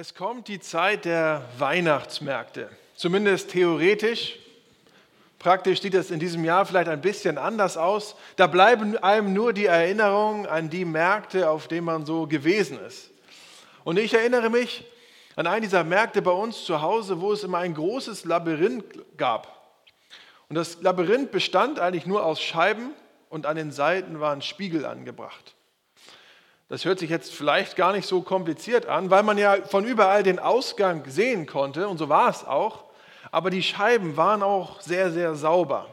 Es kommt die Zeit der Weihnachtsmärkte, zumindest theoretisch. Praktisch sieht es in diesem Jahr vielleicht ein bisschen anders aus. Da bleiben einem nur die Erinnerungen an die Märkte, auf denen man so gewesen ist. Und ich erinnere mich an einen dieser Märkte bei uns zu Hause, wo es immer ein großes Labyrinth gab. Und das Labyrinth bestand eigentlich nur aus Scheiben und an den Seiten waren Spiegel angebracht. Das hört sich jetzt vielleicht gar nicht so kompliziert an, weil man ja von überall den Ausgang sehen konnte und so war es auch. Aber die Scheiben waren auch sehr, sehr sauber.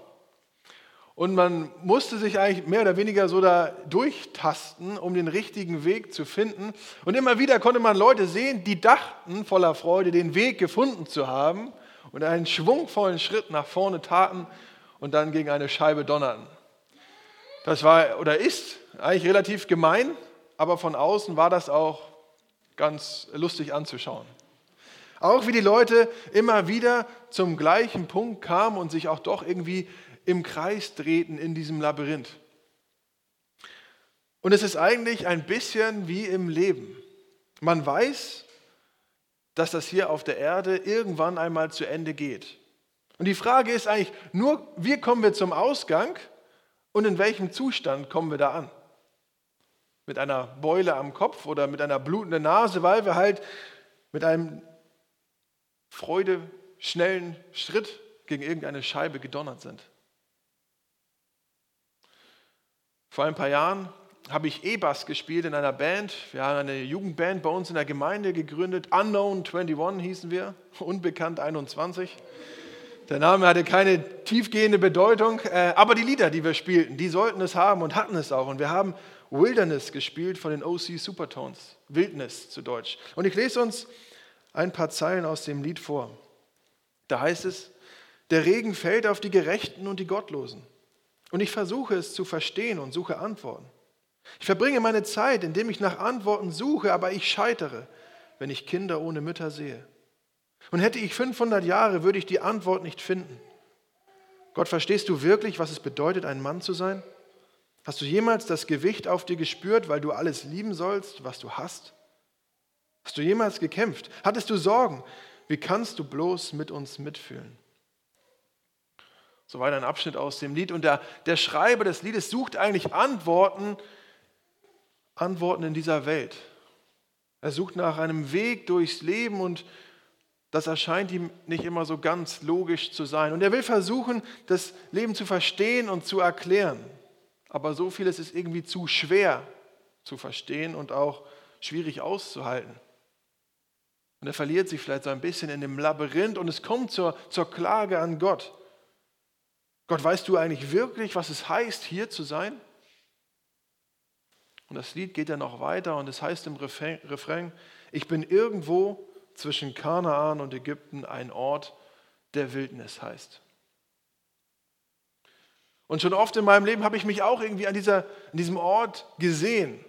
Und man musste sich eigentlich mehr oder weniger so da durchtasten, um den richtigen Weg zu finden. Und immer wieder konnte man Leute sehen, die dachten voller Freude, den Weg gefunden zu haben und einen schwungvollen Schritt nach vorne taten und dann gegen eine Scheibe donnerten. Das war oder ist eigentlich relativ gemein, aber von außen war das auch ganz lustig anzuschauen. Auch wie die Leute immer wieder zum gleichen Punkt kamen und sich auch doch irgendwie im Kreis drehten in diesem Labyrinth. Und es ist eigentlich ein bisschen wie im Leben. Man weiß, dass das hier auf der Erde irgendwann einmal zu Ende geht. Und die Frage ist eigentlich nur, wie kommen wir zum Ausgang und in welchem Zustand kommen wir da an? Mit einer Beule am Kopf oder mit einer blutenden Nase, weil wir halt mit einem freudeschnellen Schritt gegen irgendeine Scheibe gedonnert sind. Vor ein paar Jahren habe ich E-Bass gespielt in einer Band. Wir haben eine Jugendband bei uns in der Gemeinde gegründet. Unknown 21 hießen wir, unbekannt 21. Der Name hatte keine tiefgehende Bedeutung, äh, aber die Lieder, die wir spielten, die sollten es haben und hatten es auch. Und wir haben Wilderness gespielt von den OC Supertones. Wildnis zu Deutsch. Und ich lese uns ein paar Zeilen aus dem Lied vor. Da heißt es, der Regen fällt auf die Gerechten und die Gottlosen. Und ich versuche es zu verstehen und suche Antworten. Ich verbringe meine Zeit, indem ich nach Antworten suche, aber ich scheitere, wenn ich Kinder ohne Mütter sehe. Und hätte ich 500 Jahre, würde ich die Antwort nicht finden. Gott, verstehst du wirklich, was es bedeutet, ein Mann zu sein? Hast du jemals das Gewicht auf dir gespürt, weil du alles lieben sollst, was du hast? Hast du jemals gekämpft? Hattest du Sorgen? Wie kannst du bloß mit uns mitfühlen? Soweit ein Abschnitt aus dem Lied. Und der, der Schreiber des Liedes sucht eigentlich Antworten, Antworten in dieser Welt. Er sucht nach einem Weg durchs Leben und das erscheint ihm nicht immer so ganz logisch zu sein. Und er will versuchen, das Leben zu verstehen und zu erklären aber so vieles ist irgendwie zu schwer zu verstehen und auch schwierig auszuhalten. Und er verliert sich vielleicht so ein bisschen in dem Labyrinth und es kommt zur, zur Klage an Gott. Gott, weißt du eigentlich wirklich, was es heißt, hier zu sein? Und das Lied geht ja noch weiter und es heißt im Refrain, ich bin irgendwo zwischen Kanaan und Ägypten ein Ort, der Wildnis heißt. Und schon oft in meinem Leben habe ich mich auch irgendwie an, dieser, an diesem Ort gesehen.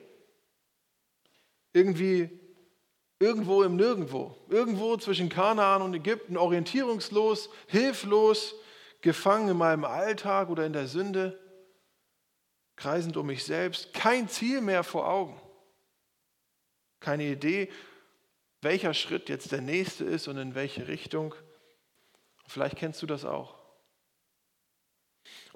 Irgendwie irgendwo im Nirgendwo. Irgendwo zwischen Kanaan und Ägypten, orientierungslos, hilflos, gefangen in meinem Alltag oder in der Sünde, kreisend um mich selbst, kein Ziel mehr vor Augen. Keine Idee, welcher Schritt jetzt der nächste ist und in welche Richtung. Vielleicht kennst du das auch.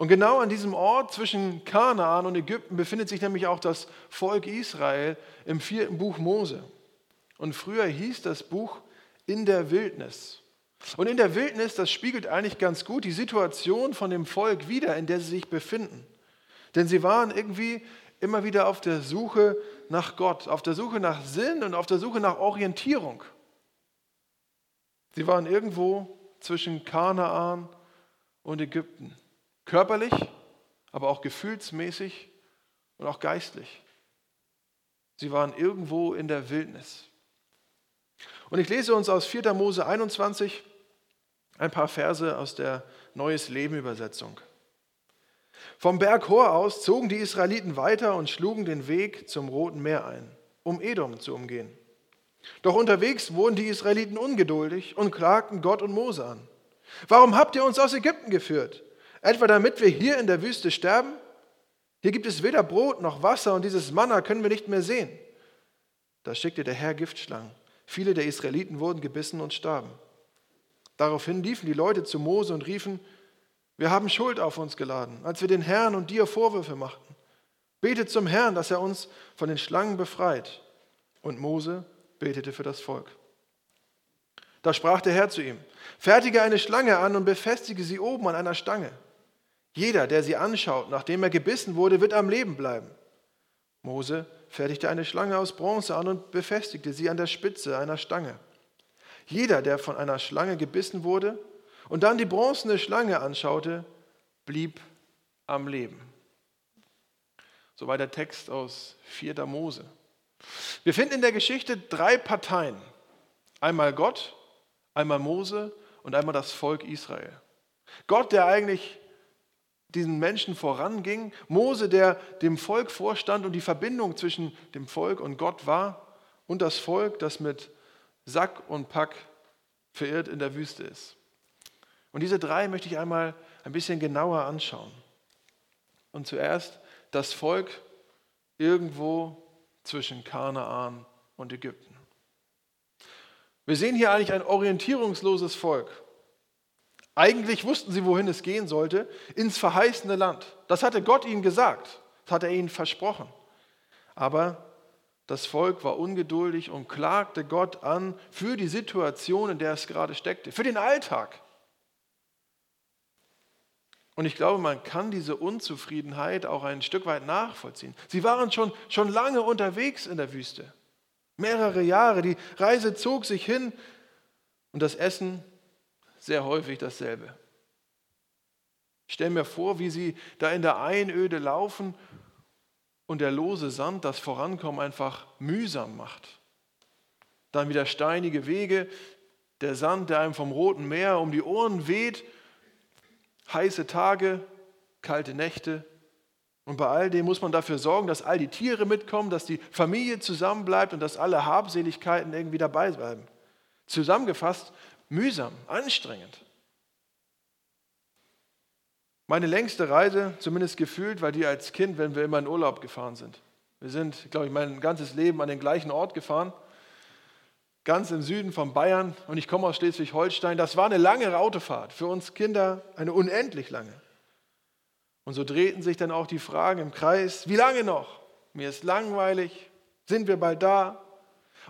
Und genau an diesem Ort zwischen Kanaan und Ägypten befindet sich nämlich auch das Volk Israel im vierten Buch Mose. Und früher hieß das Buch in der Wildnis. Und in der Wildnis, das spiegelt eigentlich ganz gut die Situation von dem Volk wider, in der sie sich befinden. Denn sie waren irgendwie immer wieder auf der Suche nach Gott, auf der Suche nach Sinn und auf der Suche nach Orientierung. Sie waren irgendwo zwischen Kanaan und Ägypten. Körperlich, aber auch gefühlsmäßig und auch geistlich. Sie waren irgendwo in der Wildnis. Und ich lese uns aus 4. Mose 21 ein paar Verse aus der Neues Leben Übersetzung. Vom Berg Hor aus zogen die Israeliten weiter und schlugen den Weg zum Roten Meer ein, um Edom zu umgehen. Doch unterwegs wurden die Israeliten ungeduldig und klagten Gott und Mose an. Warum habt ihr uns aus Ägypten geführt? Etwa damit wir hier in der Wüste sterben? Hier gibt es weder Brot noch Wasser und dieses Manna können wir nicht mehr sehen. Da schickte der Herr Giftschlangen, Viele der Israeliten wurden gebissen und starben. Daraufhin liefen die Leute zu Mose und riefen, wir haben Schuld auf uns geladen, als wir den Herrn und dir Vorwürfe machten. Betet zum Herrn, dass er uns von den Schlangen befreit. Und Mose betete für das Volk. Da sprach der Herr zu ihm, fertige eine Schlange an und befestige sie oben an einer Stange. Jeder, der sie anschaut, nachdem er gebissen wurde, wird am Leben bleiben. Mose fertigte eine Schlange aus Bronze an und befestigte sie an der Spitze einer Stange. Jeder, der von einer Schlange gebissen wurde und dann die bronzene Schlange anschaute, blieb am Leben. Soweit der Text aus 4. Mose. Wir finden in der Geschichte drei Parteien. Einmal Gott, einmal Mose und einmal das Volk Israel. Gott, der eigentlich diesen Menschen voranging, Mose, der dem Volk vorstand und die Verbindung zwischen dem Volk und Gott war, und das Volk, das mit Sack und Pack verirrt in der Wüste ist. Und diese drei möchte ich einmal ein bisschen genauer anschauen. Und zuerst das Volk irgendwo zwischen Kanaan und Ägypten. Wir sehen hier eigentlich ein orientierungsloses Volk. Eigentlich wussten sie, wohin es gehen sollte, ins verheißene Land. Das hatte Gott ihnen gesagt, das hat er ihnen versprochen. Aber das Volk war ungeduldig und klagte Gott an für die Situation, in der es gerade steckte, für den Alltag. Und ich glaube, man kann diese Unzufriedenheit auch ein Stück weit nachvollziehen. Sie waren schon, schon lange unterwegs in der Wüste, mehrere Jahre. Die Reise zog sich hin und das Essen sehr häufig dasselbe. Ich stelle mir vor, wie sie da in der Einöde laufen und der lose Sand das Vorankommen einfach mühsam macht. Dann wieder steinige Wege, der Sand, der einem vom Roten Meer um die Ohren weht, heiße Tage, kalte Nächte. Und bei all dem muss man dafür sorgen, dass all die Tiere mitkommen, dass die Familie zusammenbleibt und dass alle Habseligkeiten irgendwie dabei bleiben. Zusammengefasst, mühsam, anstrengend. Meine längste Reise, zumindest gefühlt, war die als Kind, wenn wir immer in Urlaub gefahren sind. Wir sind, glaube ich, mein ganzes Leben an den gleichen Ort gefahren, ganz im Süden von Bayern und ich komme aus Schleswig-Holstein. Das war eine lange Autofahrt, für uns Kinder eine unendlich lange. Und so drehten sich dann auch die Fragen im Kreis, wie lange noch? Mir ist langweilig, sind wir bald da?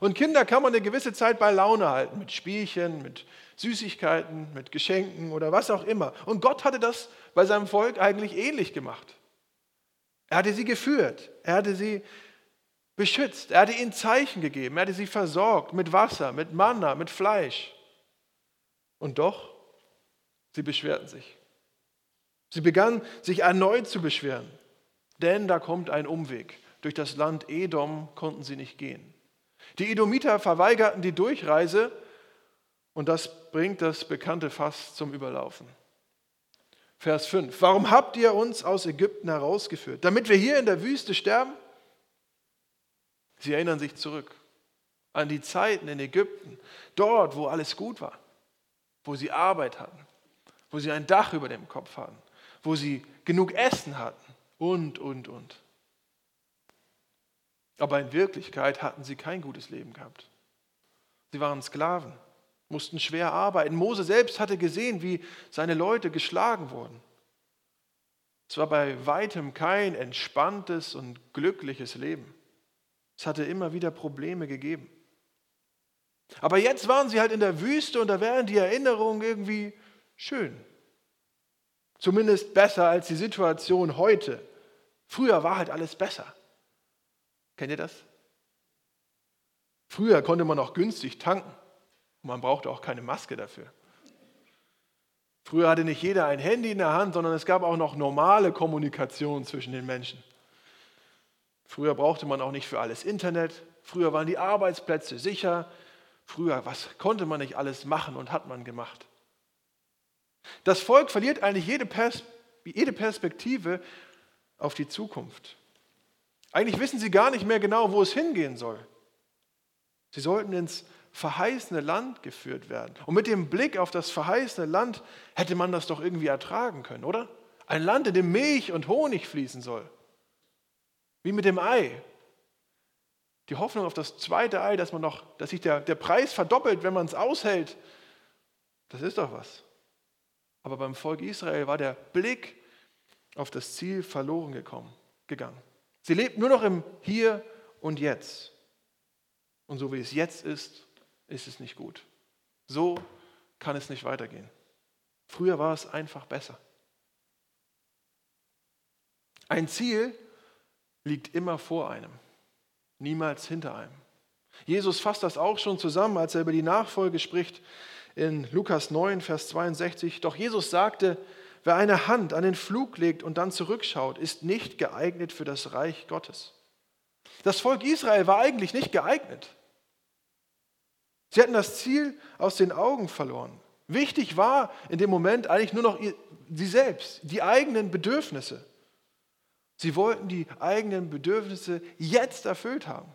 Und Kinder kann man eine gewisse Zeit bei Laune halten, mit Spielchen, mit Süßigkeiten, mit Geschenken oder was auch immer. Und Gott hatte das bei seinem Volk eigentlich ähnlich gemacht. Er hatte sie geführt, er hatte sie beschützt, er hatte ihnen Zeichen gegeben, er hatte sie versorgt mit Wasser, mit Manna, mit Fleisch. Und doch, sie beschwerten sich. Sie begannen sich erneut zu beschweren, denn da kommt ein Umweg. Durch das Land Edom konnten sie nicht gehen. Die Edomiter verweigerten die Durchreise und das bringt das bekannte Fass zum Überlaufen. Vers 5. Warum habt ihr uns aus Ägypten herausgeführt? Damit wir hier in der Wüste sterben? Sie erinnern sich zurück an die Zeiten in Ägypten, dort, wo alles gut war, wo sie Arbeit hatten, wo sie ein Dach über dem Kopf hatten, wo sie genug Essen hatten und, und, und. Aber in Wirklichkeit hatten sie kein gutes Leben gehabt. Sie waren Sklaven mussten schwer arbeiten. Mose selbst hatte gesehen, wie seine Leute geschlagen wurden. Es war bei weitem kein entspanntes und glückliches Leben. Es hatte immer wieder Probleme gegeben. Aber jetzt waren sie halt in der Wüste und da wären die Erinnerungen irgendwie schön. Zumindest besser als die Situation heute. Früher war halt alles besser. Kennt ihr das? Früher konnte man auch günstig tanken. Und man brauchte auch keine Maske dafür. Früher hatte nicht jeder ein Handy in der Hand, sondern es gab auch noch normale Kommunikation zwischen den Menschen. Früher brauchte man auch nicht für alles Internet. Früher waren die Arbeitsplätze sicher. Früher, was konnte man nicht alles machen und hat man gemacht? Das Volk verliert eigentlich jede, Pers jede Perspektive auf die Zukunft. Eigentlich wissen sie gar nicht mehr genau, wo es hingehen soll. Sie sollten ins verheißene Land geführt werden. Und mit dem Blick auf das verheißene Land hätte man das doch irgendwie ertragen können, oder? Ein Land, in dem Milch und Honig fließen soll. Wie mit dem Ei. Die Hoffnung auf das zweite Ei, dass, man noch, dass sich der, der Preis verdoppelt, wenn man es aushält, das ist doch was. Aber beim Volk Israel war der Blick auf das Ziel verloren gekommen, gegangen. Sie lebten nur noch im Hier und Jetzt. Und so wie es jetzt ist, ist es nicht gut. So kann es nicht weitergehen. Früher war es einfach besser. Ein Ziel liegt immer vor einem, niemals hinter einem. Jesus fasst das auch schon zusammen, als er über die Nachfolge spricht in Lukas 9, Vers 62. Doch Jesus sagte, wer eine Hand an den Flug legt und dann zurückschaut, ist nicht geeignet für das Reich Gottes. Das Volk Israel war eigentlich nicht geeignet. Sie hatten das Ziel aus den Augen verloren. Wichtig war in dem Moment eigentlich nur noch sie selbst, die eigenen Bedürfnisse. Sie wollten die eigenen Bedürfnisse jetzt erfüllt haben.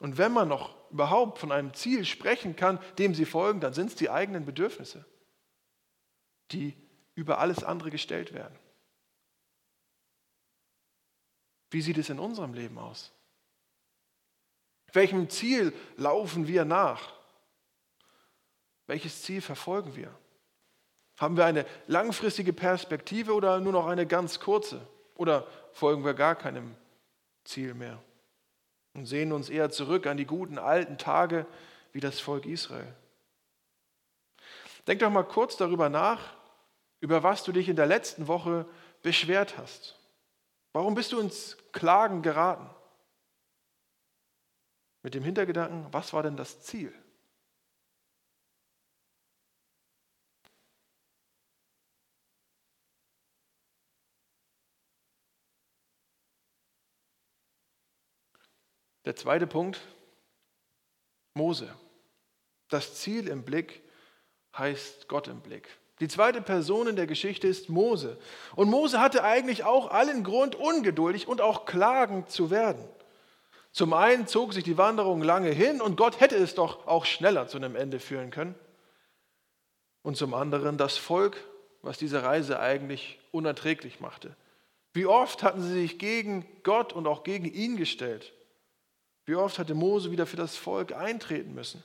Und wenn man noch überhaupt von einem Ziel sprechen kann, dem sie folgen, dann sind es die eigenen Bedürfnisse, die über alles andere gestellt werden. Wie sieht es in unserem Leben aus? Welchem Ziel laufen wir nach? Welches Ziel verfolgen wir? Haben wir eine langfristige Perspektive oder nur noch eine ganz kurze? Oder folgen wir gar keinem Ziel mehr und sehen uns eher zurück an die guten alten Tage wie das Volk Israel? Denk doch mal kurz darüber nach, über was du dich in der letzten Woche beschwert hast. Warum bist du ins Klagen geraten? Mit dem Hintergedanken, was war denn das Ziel? Der zweite Punkt, Mose. Das Ziel im Blick heißt Gott im Blick. Die zweite Person in der Geschichte ist Mose. Und Mose hatte eigentlich auch allen Grund, ungeduldig und auch klagend zu werden. Zum einen zog sich die Wanderung lange hin und Gott hätte es doch auch schneller zu einem Ende führen können. Und zum anderen das Volk, was diese Reise eigentlich unerträglich machte. Wie oft hatten sie sich gegen Gott und auch gegen ihn gestellt? Wie oft hatte Mose wieder für das Volk eintreten müssen?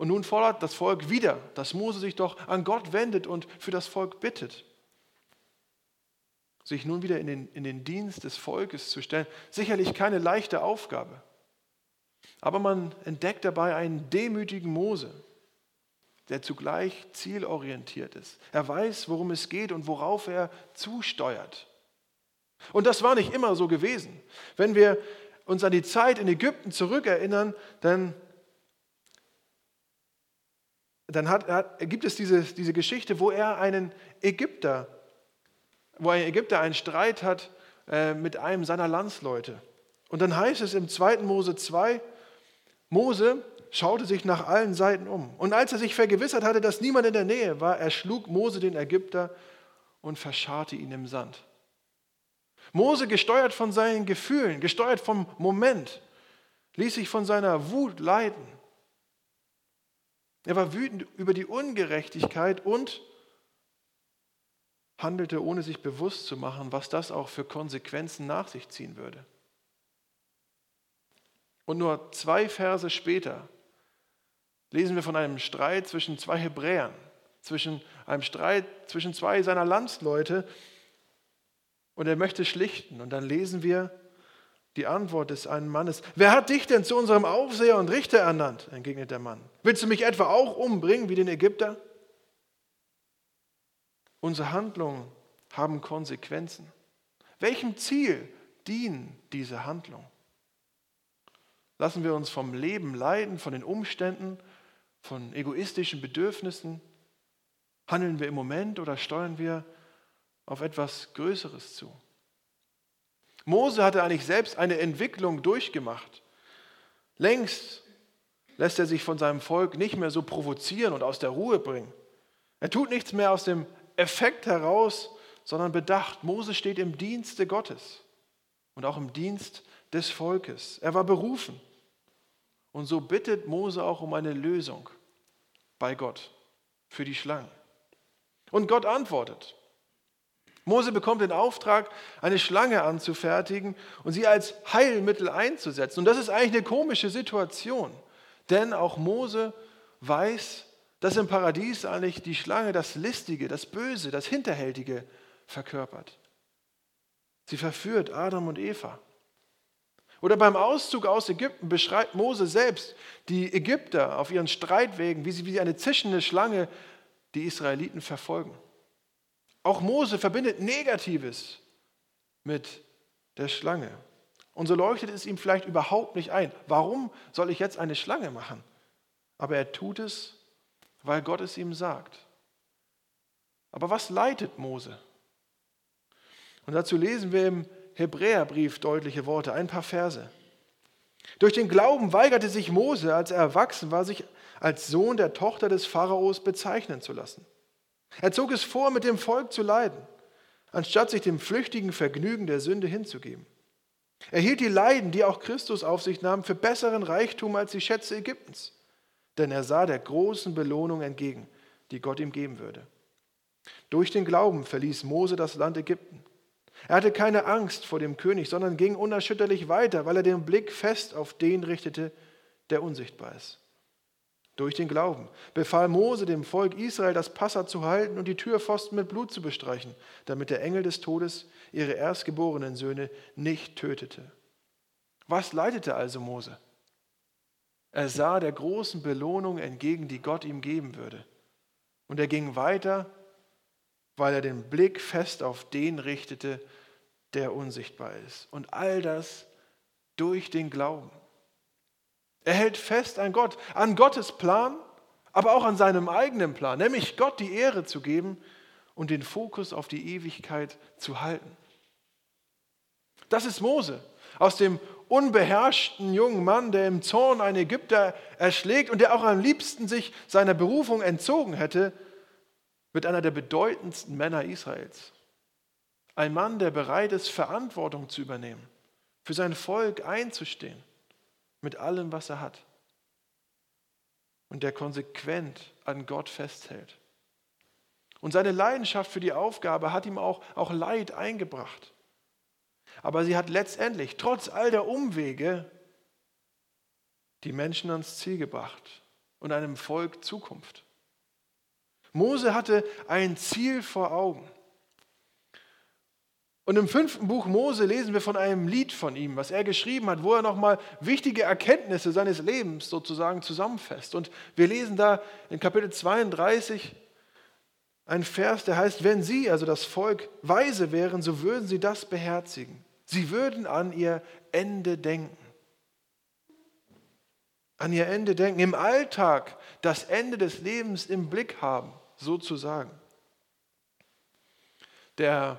Und nun fordert das Volk wieder, dass Mose sich doch an Gott wendet und für das Volk bittet. Sich nun wieder in den, in den Dienst des Volkes zu stellen, sicherlich keine leichte Aufgabe. Aber man entdeckt dabei einen demütigen Mose, der zugleich zielorientiert ist. Er weiß, worum es geht und worauf er zusteuert. Und das war nicht immer so gewesen. Wenn wir uns an die Zeit in Ägypten zurückerinnern, dann, dann hat, hat, gibt es diese, diese Geschichte, wo er einen Ägypter, wo ein Ägypter einen Streit hat äh, mit einem seiner Landsleute. Und dann heißt es im 2. Mose 2, Mose schaute sich nach allen Seiten um. Und als er sich vergewissert hatte, dass niemand in der Nähe war, erschlug Mose den Ägypter und verscharrte ihn im Sand. Mose, gesteuert von seinen Gefühlen, gesteuert vom Moment, ließ sich von seiner Wut leiten. Er war wütend über die Ungerechtigkeit und handelte, ohne sich bewusst zu machen, was das auch für Konsequenzen nach sich ziehen würde. Und nur zwei Verse später lesen wir von einem Streit zwischen zwei Hebräern, zwischen einem Streit zwischen zwei seiner Landsleute, und er möchte schlichten. Und dann lesen wir die Antwort des einen Mannes. Wer hat dich denn zu unserem Aufseher und Richter ernannt? entgegnet der Mann. Willst du mich etwa auch umbringen wie den Ägypter? Unsere Handlungen haben Konsequenzen. Welchem Ziel dienen diese Handlungen? Lassen wir uns vom Leben leiden, von den Umständen, von egoistischen Bedürfnissen? Handeln wir im Moment oder steuern wir auf etwas Größeres zu. Mose hatte eigentlich selbst eine Entwicklung durchgemacht. Längst lässt er sich von seinem Volk nicht mehr so provozieren und aus der Ruhe bringen. Er tut nichts mehr aus dem Effekt heraus, sondern bedacht. Mose steht im Dienste Gottes und auch im Dienst des Volkes. Er war berufen. Und so bittet Mose auch um eine Lösung bei Gott für die Schlangen. Und Gott antwortet. Mose bekommt den Auftrag, eine Schlange anzufertigen und sie als Heilmittel einzusetzen. Und das ist eigentlich eine komische Situation, denn auch Mose weiß, dass im Paradies eigentlich die Schlange das Listige, das Böse, das Hinterhältige verkörpert. Sie verführt Adam und Eva. Oder beim Auszug aus Ägypten beschreibt Mose selbst die Ägypter auf ihren Streitwegen, wie sie wie eine zischende Schlange die Israeliten verfolgen. Auch Mose verbindet Negatives mit der Schlange. Und so leuchtet es ihm vielleicht überhaupt nicht ein. Warum soll ich jetzt eine Schlange machen? Aber er tut es, weil Gott es ihm sagt. Aber was leitet Mose? Und dazu lesen wir im Hebräerbrief deutliche Worte, ein paar Verse. Durch den Glauben weigerte sich Mose, als er erwachsen war, sich als Sohn der Tochter des Pharaos bezeichnen zu lassen. Er zog es vor, mit dem Volk zu leiden, anstatt sich dem flüchtigen Vergnügen der Sünde hinzugeben. Er hielt die Leiden, die auch Christus auf sich nahm, für besseren Reichtum als die Schätze Ägyptens, denn er sah der großen Belohnung entgegen, die Gott ihm geben würde. Durch den Glauben verließ Mose das Land Ägypten. Er hatte keine Angst vor dem König, sondern ging unerschütterlich weiter, weil er den Blick fest auf den richtete, der unsichtbar ist durch den Glauben, befahl Mose dem Volk Israel, das Passa zu halten und die Türpfosten mit Blut zu bestreichen, damit der Engel des Todes ihre erstgeborenen Söhne nicht tötete. Was leitete also Mose? Er sah der großen Belohnung entgegen, die Gott ihm geben würde. Und er ging weiter, weil er den Blick fest auf den richtete, der unsichtbar ist. Und all das durch den Glauben. Er hält fest an Gott, an Gottes Plan, aber auch an seinem eigenen Plan, nämlich Gott die Ehre zu geben und den Fokus auf die Ewigkeit zu halten. Das ist Mose, aus dem unbeherrschten jungen Mann, der im Zorn einen Ägypter erschlägt und der auch am liebsten sich seiner Berufung entzogen hätte, wird einer der bedeutendsten Männer Israels. Ein Mann, der bereit ist, Verantwortung zu übernehmen, für sein Volk einzustehen mit allem, was er hat. Und der konsequent an Gott festhält. Und seine Leidenschaft für die Aufgabe hat ihm auch, auch Leid eingebracht. Aber sie hat letztendlich, trotz all der Umwege, die Menschen ans Ziel gebracht und einem Volk Zukunft. Mose hatte ein Ziel vor Augen. Und im fünften Buch Mose lesen wir von einem Lied von ihm, was er geschrieben hat, wo er nochmal wichtige Erkenntnisse seines Lebens sozusagen zusammenfasst. Und wir lesen da in Kapitel 32 einen Vers, der heißt, wenn sie, also das Volk, weise wären, so würden sie das beherzigen. Sie würden an ihr Ende denken. An ihr Ende denken, im Alltag das Ende des Lebens im Blick haben, sozusagen. Der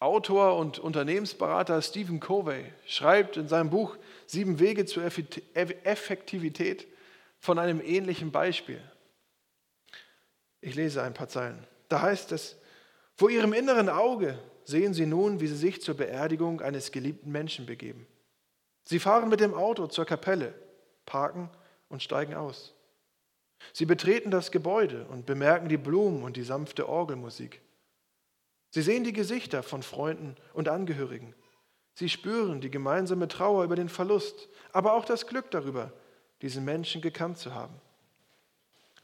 Autor und Unternehmensberater Stephen Covey schreibt in seinem Buch Sieben Wege zur Effektivität von einem ähnlichen Beispiel. Ich lese ein paar Zeilen. Da heißt es, vor ihrem inneren Auge sehen sie nun, wie sie sich zur Beerdigung eines geliebten Menschen begeben. Sie fahren mit dem Auto zur Kapelle, parken und steigen aus. Sie betreten das Gebäude und bemerken die Blumen und die sanfte Orgelmusik. Sie sehen die Gesichter von Freunden und Angehörigen. Sie spüren die gemeinsame Trauer über den Verlust, aber auch das Glück darüber, diesen Menschen gekannt zu haben.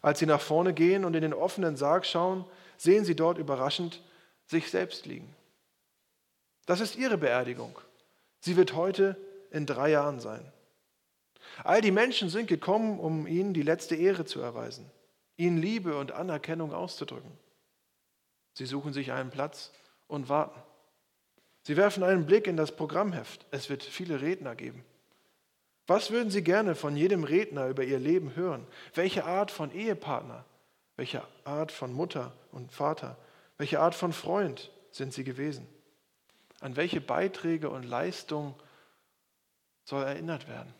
Als sie nach vorne gehen und in den offenen Sarg schauen, sehen sie dort überraschend sich selbst liegen. Das ist ihre Beerdigung. Sie wird heute in drei Jahren sein. All die Menschen sind gekommen, um ihnen die letzte Ehre zu erweisen, ihnen Liebe und Anerkennung auszudrücken. Sie suchen sich einen Platz und warten. Sie werfen einen Blick in das Programmheft. Es wird viele Redner geben. Was würden Sie gerne von jedem Redner über Ihr Leben hören? Welche Art von Ehepartner? Welche Art von Mutter und Vater? Welche Art von Freund sind Sie gewesen? An welche Beiträge und Leistungen soll erinnert werden?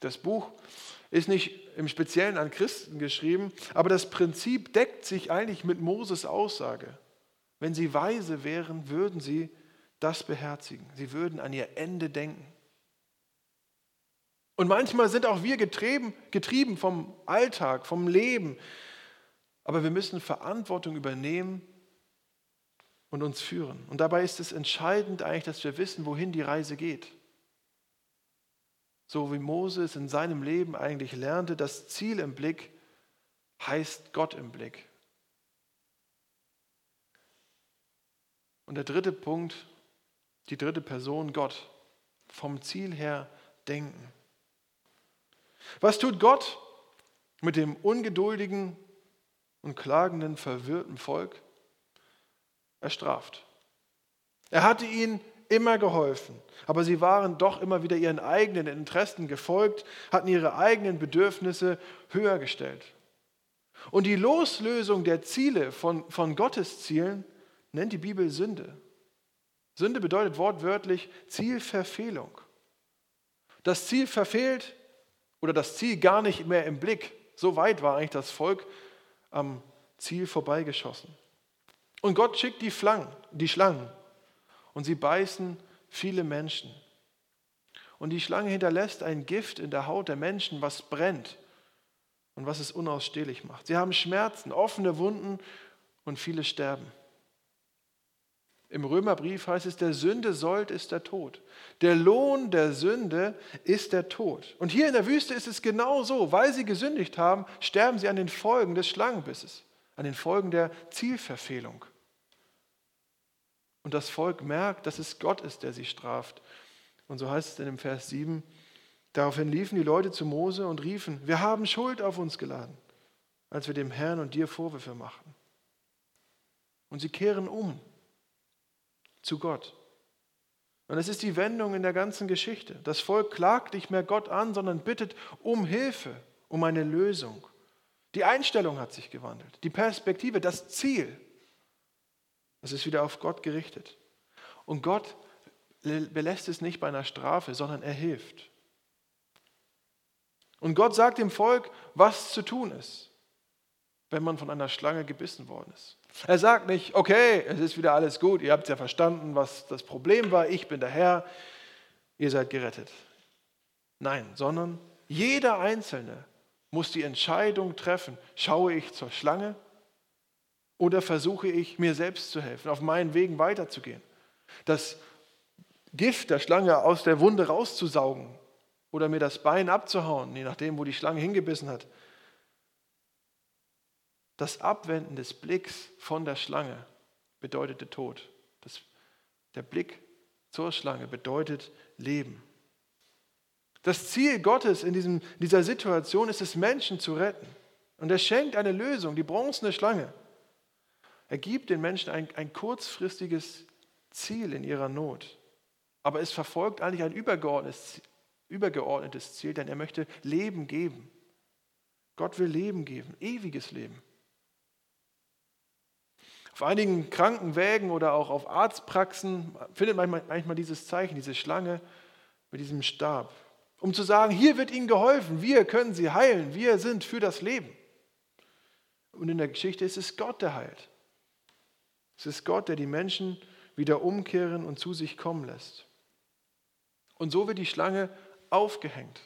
Das Buch ist nicht im Speziellen an Christen geschrieben, aber das Prinzip deckt sich eigentlich mit Moses Aussage. Wenn sie weise wären, würden sie das beherzigen. Sie würden an ihr Ende denken. Und manchmal sind auch wir getrieben, getrieben vom Alltag, vom Leben. Aber wir müssen Verantwortung übernehmen und uns führen. Und dabei ist es entscheidend eigentlich, dass wir wissen, wohin die Reise geht. So wie Moses in seinem Leben eigentlich lernte, das Ziel im Blick heißt Gott im Blick. Und der dritte Punkt, die dritte Person, Gott. Vom Ziel her denken. Was tut Gott mit dem ungeduldigen und klagenden, verwirrten Volk? Er straft. Er hatte ihnen immer geholfen, aber sie waren doch immer wieder ihren eigenen Interessen gefolgt, hatten ihre eigenen Bedürfnisse höher gestellt. Und die Loslösung der Ziele von, von Gottes Zielen nennt die Bibel Sünde. Sünde bedeutet wortwörtlich Zielverfehlung. Das Ziel verfehlt oder das Ziel gar nicht mehr im Blick. So weit war eigentlich das Volk am Ziel vorbeigeschossen. Und Gott schickt die, Flangen, die Schlangen und sie beißen viele Menschen. Und die Schlange hinterlässt ein Gift in der Haut der Menschen, was brennt und was es unausstehlich macht. Sie haben Schmerzen, offene Wunden und viele sterben. Im Römerbrief heißt es, der Sünde sollt ist der Tod. Der Lohn der Sünde ist der Tod. Und hier in der Wüste ist es genau so. Weil sie gesündigt haben, sterben sie an den Folgen des Schlangenbisses, an den Folgen der Zielverfehlung. Und das Volk merkt, dass es Gott ist, der sie straft. Und so heißt es in dem Vers 7, daraufhin liefen die Leute zu Mose und riefen, wir haben Schuld auf uns geladen, als wir dem Herrn und dir Vorwürfe machten. Und sie kehren um zu Gott. Und es ist die Wendung in der ganzen Geschichte. Das Volk klagt nicht mehr Gott an, sondern bittet um Hilfe, um eine Lösung. Die Einstellung hat sich gewandelt, die Perspektive, das Ziel. Es ist wieder auf Gott gerichtet. Und Gott belässt es nicht bei einer Strafe, sondern er hilft. Und Gott sagt dem Volk, was zu tun ist, wenn man von einer Schlange gebissen worden ist. Er sagt nicht, okay, es ist wieder alles gut, ihr habt ja verstanden, was das Problem war, ich bin der Herr, ihr seid gerettet. Nein, sondern jeder Einzelne muss die Entscheidung treffen, schaue ich zur Schlange oder versuche ich mir selbst zu helfen, auf meinen Wegen weiterzugehen. Das Gift der Schlange aus der Wunde rauszusaugen oder mir das Bein abzuhauen, je nachdem, wo die Schlange hingebissen hat, das Abwenden des Blicks von der Schlange bedeutete Tod. Das, der Blick zur Schlange bedeutet Leben. Das Ziel Gottes in diesem, dieser Situation ist es, Menschen zu retten. Und er schenkt eine Lösung, die bronzene Schlange. Er gibt den Menschen ein, ein kurzfristiges Ziel in ihrer Not. Aber es verfolgt eigentlich ein übergeordnetes, übergeordnetes Ziel, denn er möchte Leben geben. Gott will Leben geben, ewiges Leben. Auf einigen Krankenwägen oder auch auf Arztpraxen findet man manchmal dieses Zeichen, diese Schlange mit diesem Stab, um zu sagen, hier wird Ihnen geholfen, wir können Sie heilen, wir sind für das Leben. Und in der Geschichte ist es Gott, der heilt. Es ist Gott, der die Menschen wieder umkehren und zu sich kommen lässt. Und so wird die Schlange aufgehängt,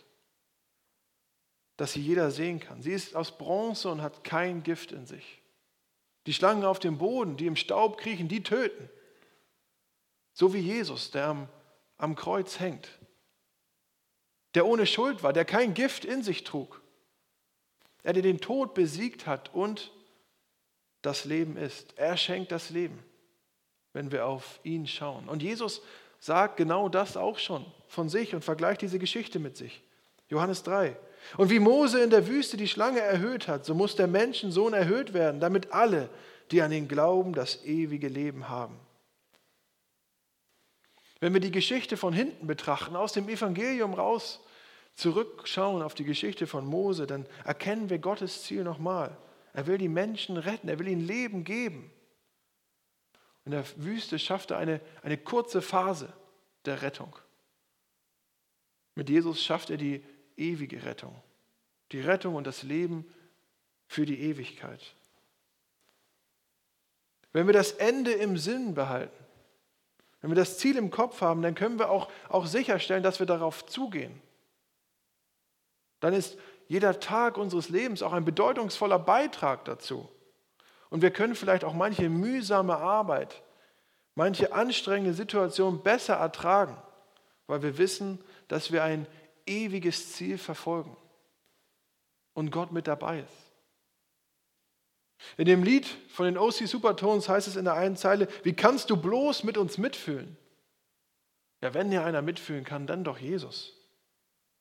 dass sie jeder sehen kann. Sie ist aus Bronze und hat kein Gift in sich. Die Schlangen auf dem Boden, die im Staub kriechen, die töten. So wie Jesus, der am, am Kreuz hängt, der ohne Schuld war, der kein Gift in sich trug. Er, der den Tod besiegt hat und das Leben ist. Er schenkt das Leben, wenn wir auf ihn schauen. Und Jesus sagt genau das auch schon von sich und vergleicht diese Geschichte mit sich. Johannes 3. Und wie Mose in der Wüste die Schlange erhöht hat, so muss der Menschensohn erhöht werden, damit alle, die an ihn glauben, das ewige Leben haben. Wenn wir die Geschichte von hinten betrachten, aus dem Evangelium raus zurückschauen auf die Geschichte von Mose, dann erkennen wir Gottes Ziel nochmal. Er will die Menschen retten, er will ihnen Leben geben. In der Wüste schafft er eine, eine kurze Phase der Rettung. Mit Jesus schafft er die ewige Rettung. Die Rettung und das Leben für die Ewigkeit. Wenn wir das Ende im Sinn behalten, wenn wir das Ziel im Kopf haben, dann können wir auch, auch sicherstellen, dass wir darauf zugehen. Dann ist jeder Tag unseres Lebens auch ein bedeutungsvoller Beitrag dazu. Und wir können vielleicht auch manche mühsame Arbeit manche anstrengende Situation besser ertragen, weil wir wissen, dass wir ein ewiges Ziel verfolgen und Gott mit dabei ist. In dem Lied von den OC Supertones heißt es in der einen Zeile, wie kannst du bloß mit uns mitfühlen? Ja, wenn dir einer mitfühlen kann, dann doch Jesus.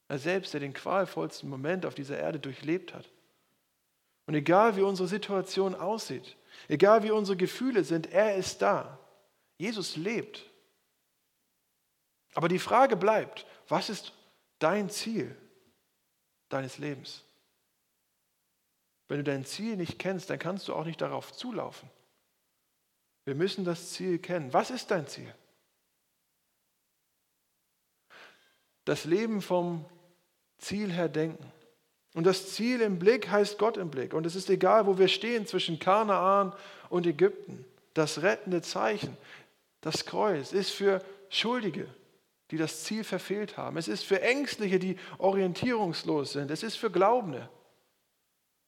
Er selbst, der den qualvollsten Moment auf dieser Erde durchlebt hat. Und egal wie unsere Situation aussieht, egal wie unsere Gefühle sind, er ist da. Jesus lebt. Aber die Frage bleibt, was ist dein Ziel deines Lebens? Wenn du dein Ziel nicht kennst, dann kannst du auch nicht darauf zulaufen. Wir müssen das Ziel kennen. Was ist dein Ziel? Das Leben vom Ziel her denken. Und das Ziel im Blick heißt Gott im Blick. Und es ist egal, wo wir stehen zwischen Kanaan und Ägypten. Das rettende Zeichen, das Kreuz, ist für Schuldige, die das Ziel verfehlt haben. Es ist für Ängstliche, die orientierungslos sind. Es ist für Glaubende.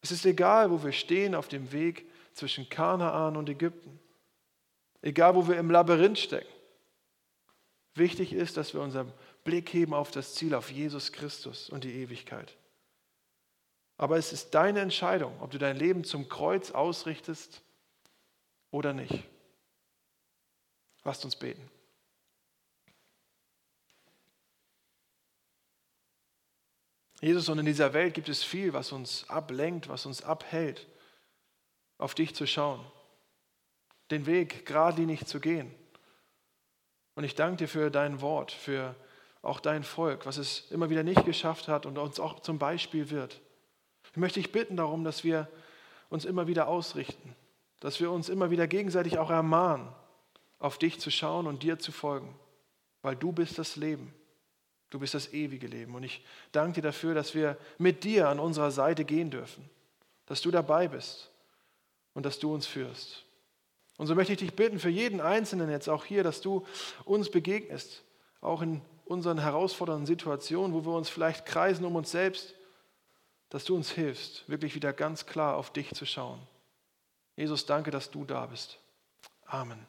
Es ist egal, wo wir stehen auf dem Weg zwischen Kanaan und Ägypten. Egal, wo wir im Labyrinth stecken. Wichtig ist, dass wir unseren Blick heben auf das Ziel, auf Jesus Christus und die Ewigkeit. Aber es ist deine Entscheidung, ob du dein Leben zum Kreuz ausrichtest oder nicht. Lasst uns beten. Jesus, und in dieser Welt gibt es viel, was uns ablenkt, was uns abhält, auf dich zu schauen, den Weg geradlinig zu gehen. Und ich danke dir für dein Wort, für auch dein Volk, was es immer wieder nicht geschafft hat und uns auch zum Beispiel wird. Ich möchte dich bitten darum, dass wir uns immer wieder ausrichten, dass wir uns immer wieder gegenseitig auch ermahnen, auf dich zu schauen und dir zu folgen, weil du bist das Leben. Du bist das ewige Leben. Und ich danke dir dafür, dass wir mit dir an unserer Seite gehen dürfen, dass du dabei bist und dass du uns führst. Und so möchte ich dich bitten, für jeden Einzelnen jetzt auch hier, dass du uns begegnest, auch in unseren herausfordernden Situationen, wo wir uns vielleicht kreisen um uns selbst, dass du uns hilfst, wirklich wieder ganz klar auf dich zu schauen. Jesus, danke, dass du da bist. Amen.